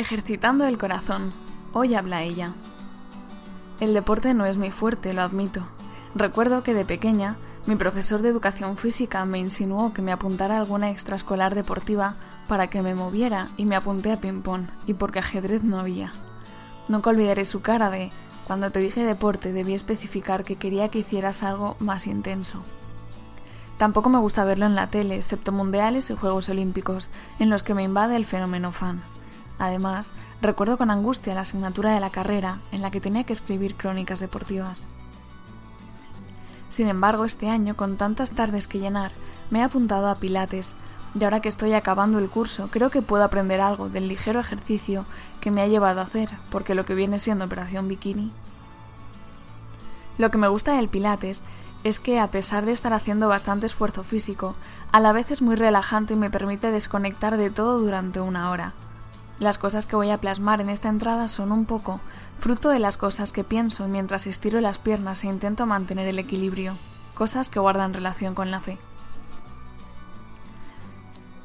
Ejercitando el corazón. Hoy habla ella. El deporte no es mi fuerte, lo admito. Recuerdo que de pequeña mi profesor de educación física me insinuó que me apuntara a alguna extraescolar deportiva para que me moviera y me apunté a ping-pong y porque ajedrez no había. Nunca olvidaré su cara de cuando te dije deporte debí especificar que quería que hicieras algo más intenso. Tampoco me gusta verlo en la tele, excepto mundiales y Juegos Olímpicos, en los que me invade el fenómeno fan. Además, recuerdo con angustia la asignatura de la carrera en la que tenía que escribir crónicas deportivas. Sin embargo, este año, con tantas tardes que llenar, me he apuntado a Pilates, y ahora que estoy acabando el curso, creo que puedo aprender algo del ligero ejercicio que me ha llevado a hacer, porque lo que viene siendo Operación Bikini. Lo que me gusta del Pilates es que, a pesar de estar haciendo bastante esfuerzo físico, a la vez es muy relajante y me permite desconectar de todo durante una hora. Las cosas que voy a plasmar en esta entrada son un poco fruto de las cosas que pienso mientras estiro las piernas e intento mantener el equilibrio, cosas que guardan relación con la fe.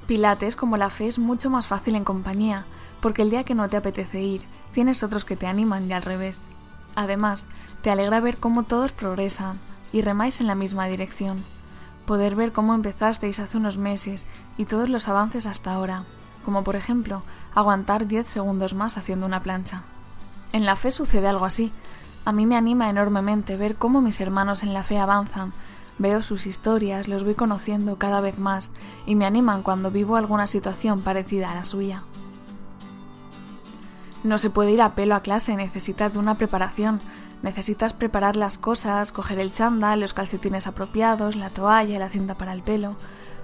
Pilates, como la fe, es mucho más fácil en compañía, porque el día que no te apetece ir, tienes otros que te animan y al revés. Además, te alegra ver cómo todos progresan y remáis en la misma dirección. Poder ver cómo empezasteis hace unos meses y todos los avances hasta ahora, como por ejemplo aguantar 10 segundos más haciendo una plancha. En la fe sucede algo así. A mí me anima enormemente ver cómo mis hermanos en la fe avanzan. Veo sus historias, los voy conociendo cada vez más y me animan cuando vivo alguna situación parecida a la suya. No se puede ir a pelo a clase, necesitas de una preparación. Necesitas preparar las cosas, coger el chándal, los calcetines apropiados, la toalla, la cinta para el pelo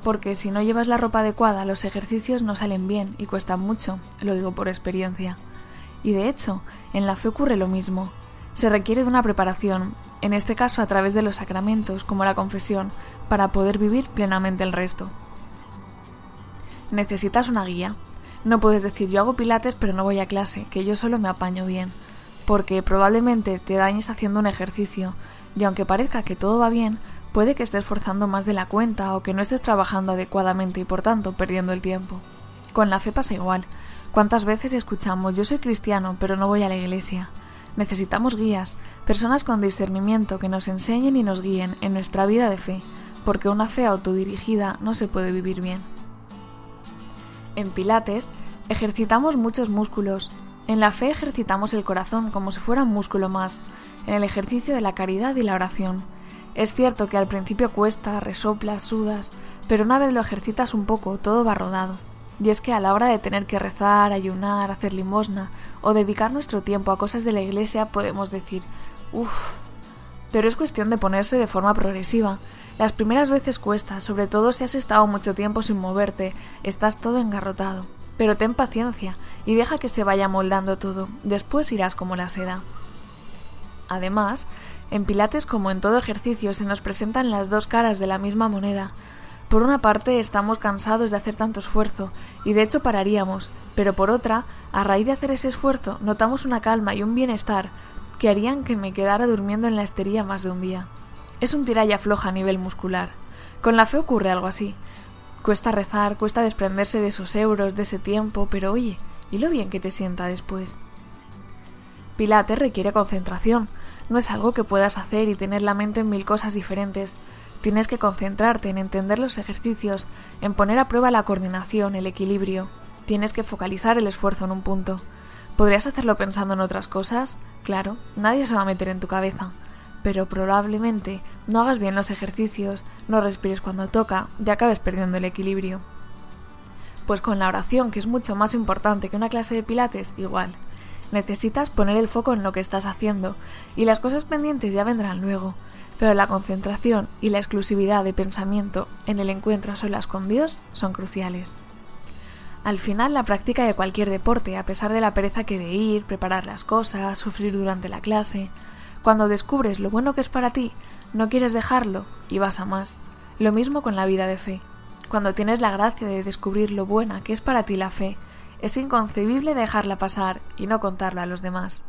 porque si no llevas la ropa adecuada los ejercicios no salen bien y cuestan mucho, lo digo por experiencia. Y de hecho, en la fe ocurre lo mismo. Se requiere de una preparación, en este caso a través de los sacramentos, como la confesión, para poder vivir plenamente el resto. Necesitas una guía. No puedes decir yo hago pilates pero no voy a clase, que yo solo me apaño bien, porque probablemente te dañes haciendo un ejercicio, y aunque parezca que todo va bien, Puede que estés forzando más de la cuenta o que no estés trabajando adecuadamente y por tanto perdiendo el tiempo. Con la fe pasa igual. ¿Cuántas veces escuchamos yo soy cristiano pero no voy a la iglesia? Necesitamos guías, personas con discernimiento que nos enseñen y nos guíen en nuestra vida de fe, porque una fe autodirigida no se puede vivir bien. En Pilates ejercitamos muchos músculos. En la fe ejercitamos el corazón como si fuera un músculo más, en el ejercicio de la caridad y la oración. Es cierto que al principio cuesta, resoplas, sudas, pero una vez lo ejercitas un poco, todo va rodado. Y es que a la hora de tener que rezar, ayunar, hacer limosna o dedicar nuestro tiempo a cosas de la iglesia podemos decir, uff, pero es cuestión de ponerse de forma progresiva. Las primeras veces cuesta, sobre todo si has estado mucho tiempo sin moverte, estás todo engarrotado. Pero ten paciencia y deja que se vaya moldando todo, después irás como la seda. Además, en Pilates, como en todo ejercicio, se nos presentan las dos caras de la misma moneda. Por una parte, estamos cansados de hacer tanto esfuerzo, y de hecho pararíamos, pero por otra, a raíz de hacer ese esfuerzo, notamos una calma y un bienestar que harían que me quedara durmiendo en la estería más de un día. Es un tiralla floja a nivel muscular. Con la fe ocurre algo así. Cuesta rezar, cuesta desprenderse de esos euros, de ese tiempo, pero oye, ¿y lo bien que te sienta después? Pilates requiere concentración, no es algo que puedas hacer y tener la mente en mil cosas diferentes. Tienes que concentrarte en entender los ejercicios, en poner a prueba la coordinación, el equilibrio. Tienes que focalizar el esfuerzo en un punto. ¿Podrías hacerlo pensando en otras cosas? Claro, nadie se va a meter en tu cabeza. Pero probablemente no hagas bien los ejercicios, no respires cuando toca y acabes perdiendo el equilibrio. Pues con la oración, que es mucho más importante que una clase de pilates, igual. Necesitas poner el foco en lo que estás haciendo y las cosas pendientes ya vendrán luego, pero la concentración y la exclusividad de pensamiento en el encuentro a solas con Dios son cruciales. Al final, la práctica de cualquier deporte, a pesar de la pereza que de ir, preparar las cosas, sufrir durante la clase, cuando descubres lo bueno que es para ti, no quieres dejarlo y vas a más. Lo mismo con la vida de fe. Cuando tienes la gracia de descubrir lo buena que es para ti la fe, es inconcebible dejarla pasar y no contarlo a los demás.